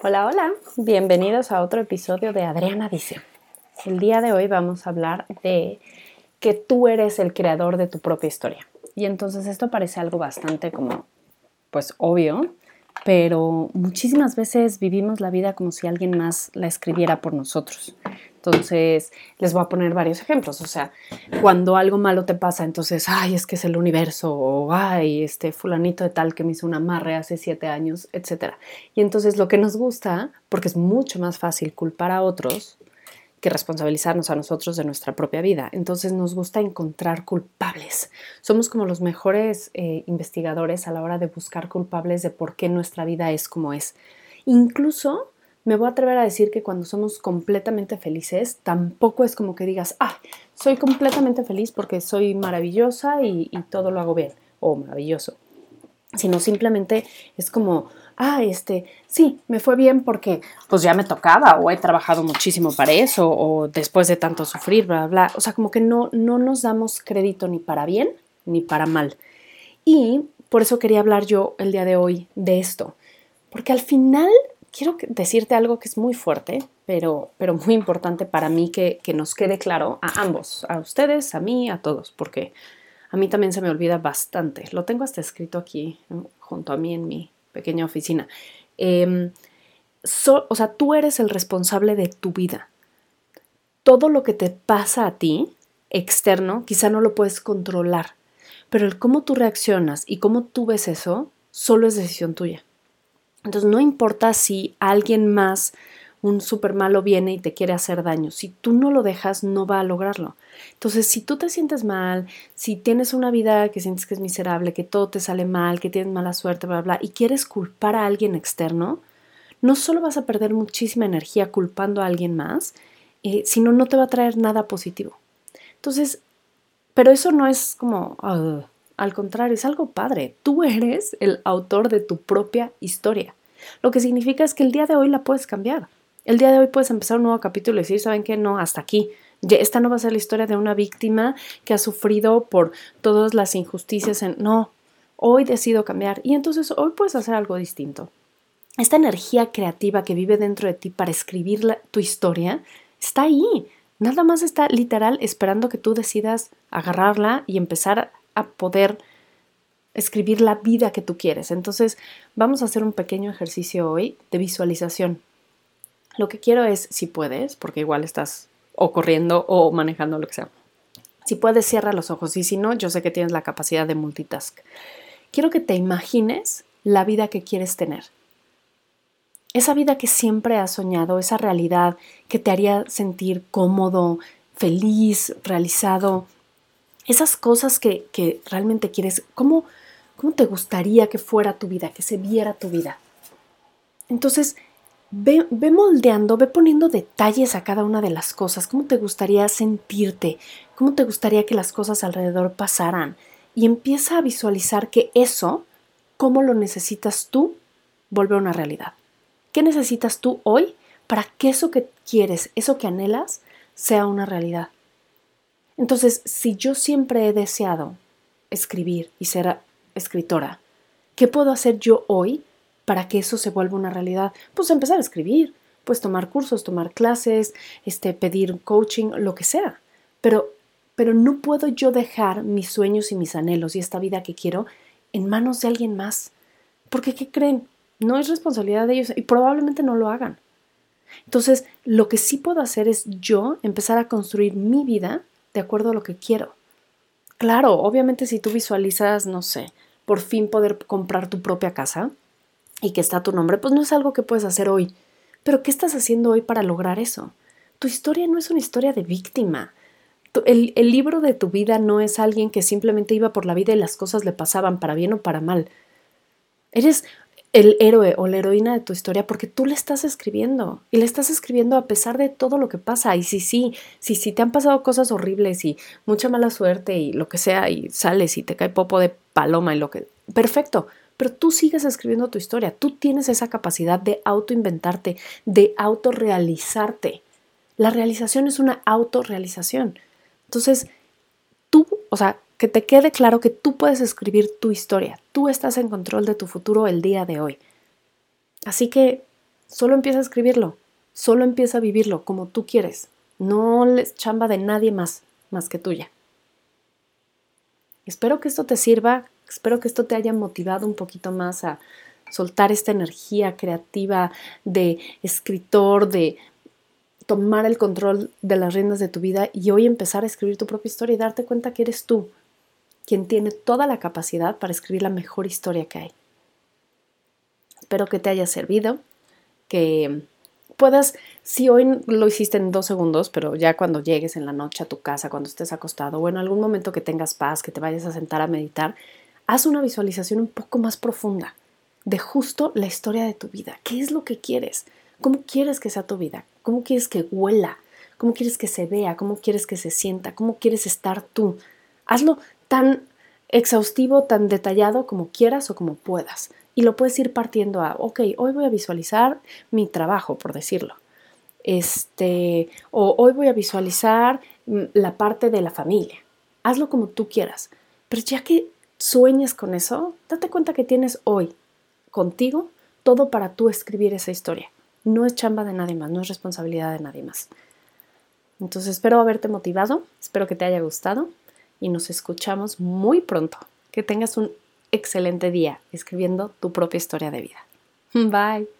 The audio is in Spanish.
Hola, hola, bienvenidos a otro episodio de Adriana Dice. El día de hoy vamos a hablar de que tú eres el creador de tu propia historia. Y entonces esto parece algo bastante como, pues obvio, pero muchísimas veces vivimos la vida como si alguien más la escribiera por nosotros. Entonces, les voy a poner varios ejemplos. O sea, cuando algo malo te pasa, entonces, ay, es que es el universo, o ay, este fulanito de tal que me hizo una amarre hace siete años, etc. Y entonces lo que nos gusta, porque es mucho más fácil culpar a otros que responsabilizarnos a nosotros de nuestra propia vida. Entonces nos gusta encontrar culpables. Somos como los mejores eh, investigadores a la hora de buscar culpables de por qué nuestra vida es como es. Incluso me voy a atrever a decir que cuando somos completamente felices, tampoco es como que digas, ah, soy completamente feliz porque soy maravillosa y, todo lo hago bien, o maravilloso, sino simplemente es como, ah, este, sí, me fue bien porque pues ya me tocaba o he trabajado muchísimo para eso o después de tanto sufrir, bla, bla, o sea, como que no, no nos damos crédito ni para bien ni para mal. Y por eso quería hablar yo el día de hoy de esto, porque al final quiero decirte algo que es muy fuerte, pero, pero muy importante para mí que, nos quede claro a ambos, a ustedes, a mí, a todos, porque a mí también se me olvida bastante. Lo tengo hasta escrito aquí, junto a mí en mi pequeña oficina. Em, o sea, tú eres el responsable de tu vida. Todo lo que te pasa a ti, externo, quizá no lo puedes controlar, pero el cómo tú reaccionas y cómo tú ves eso, solo es decisión tuya. Entonces no importa si alguien más, un súper malo viene y te quiere hacer daño, si tú no lo dejas, no va a lograrlo. Entonces, si tú te sientes mal, si tienes una vida que sientes que es miserable, que todo te sale mal, que tienes mala suerte, bla, bla, y quieres culpar a alguien externo, no solo vas a perder muchísima energía culpando a alguien más, eh, sino no te va a traer nada positivo. Entonces, pero eso no es como, al contrario, es algo padre. Tú eres el autor de tu propia historia. Lo que significa es que el día de hoy la puedes cambiar. El día de hoy puedes empezar un nuevo capítulo y decir, ¿saben qué? No, hasta aquí. Esta no va a ser la historia de una víctima que ha sufrido por todas las injusticias. En... No, hoy decido cambiar y entonces hoy puedes hacer algo distinto. Esta energía creativa que vive dentro de ti para escribir tu historia está ahí. Nada más está literal esperando que tú decidas agarrarla y empezar a poder escribir la vida que tú quieres. Entonces, vamos a hacer un pequeño ejercicio hoy de visualización. Lo que quiero es, si puedes, porque igual estás o corriendo o manejando lo que sea. Si puedes, cierra los ojos y si no, yo sé que tienes la capacidad de multitask. Quiero que te imagines la vida que quieres tener. Esa vida que siempre has soñado, esa realidad que te haría sentir cómodo, feliz, realizado, esas cosas que, realmente quieres, ¿cómo, ¿cómo te gustaría que fuera tu vida, que se viera tu vida? Entonces, ve, moldeando, ve poniendo detalles a cada una de las cosas, cómo te gustaría sentirte, cómo te gustaría que las cosas alrededor pasaran. Y empieza a visualizar que eso, cómo lo necesitas tú, vuelve a una realidad. ¿Qué necesitas tú hoy para que eso que quieres, eso que anhelas, sea una realidad? Entonces, si yo siempre he deseado escribir y ser escritora, ¿qué puedo hacer yo hoy para que eso se vuelva una realidad? Pues empezar a escribir, pues tomar cursos, tomar clases, este, pedir coaching, lo que sea. Pero, pero no puedo yo dejar mis sueños y mis anhelos y esta vida que quiero en manos de alguien más. Porque, ¿qué creen? No es responsabilidad de ellos y probablemente no lo hagan. Entonces, lo que sí puedo hacer es yo empezar a construir mi vida de acuerdo a lo que quiero. Claro, obviamente si tú visualizas, no sé, por fin poder comprar tu propia casa y que está tu nombre, pues no es algo que puedes hacer hoy. Pero ¿qué estás haciendo hoy para lograr eso? Tu historia no es una historia de víctima. El, el, libro de tu vida no es alguien que simplemente iba por la vida y las cosas le pasaban para bien o para mal. Eres el héroe o la heroína de tu historia porque tú le estás escribiendo y le estás escribiendo a pesar de todo lo que pasa. Y si sí, si, si te han pasado cosas horribles y mucha mala suerte y lo que sea y sales y te cae popo de paloma y lo que... Perfecto, pero tú sigues escribiendo tu historia. Tú tienes esa capacidad de autoinventarte, de autorrealizarte. La realización es una autorrealización. Entonces, tú, o sea, que te quede claro que tú puedes escribir tu historia, tú estás en control de tu futuro el día de hoy. Así que Solo empieza a escribirlo, solo empieza a vivirlo como tú quieres. No les chamba de nadie más, más que tuya. Espero que esto te sirva, espero que esto te haya motivado un poquito más a soltar esta energía creativa de escritor, de tomar el control de las riendas de tu vida y hoy empezar a escribir tu propia historia y darte cuenta que eres tú quien tiene toda la capacidad para escribir la mejor historia que hay. Espero que te haya servido, que puedas, si hoy lo hiciste en dos segundos, pero ya cuando llegues en la noche a tu casa, cuando estés acostado o en algún momento que tengas paz, que te vayas a sentar a meditar, haz una visualización un poco más profunda de justo la historia de tu vida. ¿Qué es lo que quieres? ¿Cómo quieres que sea tu vida? ¿Cómo quieres que huela? ¿Cómo quieres que se vea? ¿Cómo quieres que se sienta? ¿Cómo quieres estar tú? Hazlo tan exhaustivo, tan detallado como quieras o como puedas. Y lo puedes ir partiendo a, ok, hoy voy a visualizar mi trabajo, por decirlo. Este, o hoy voy a visualizar mm, la parte de la familia. Hazlo como tú quieras. Pero ya que sueñes con eso, date cuenta que tienes hoy contigo todo para tú escribir esa historia. No es chamba de nadie más, no es responsabilidad de nadie más. Entonces espero haberte motivado, espero que te haya gustado y nos escuchamos muy pronto. Que tengas un excelente día escribiendo tu propia historia de vida. Bye.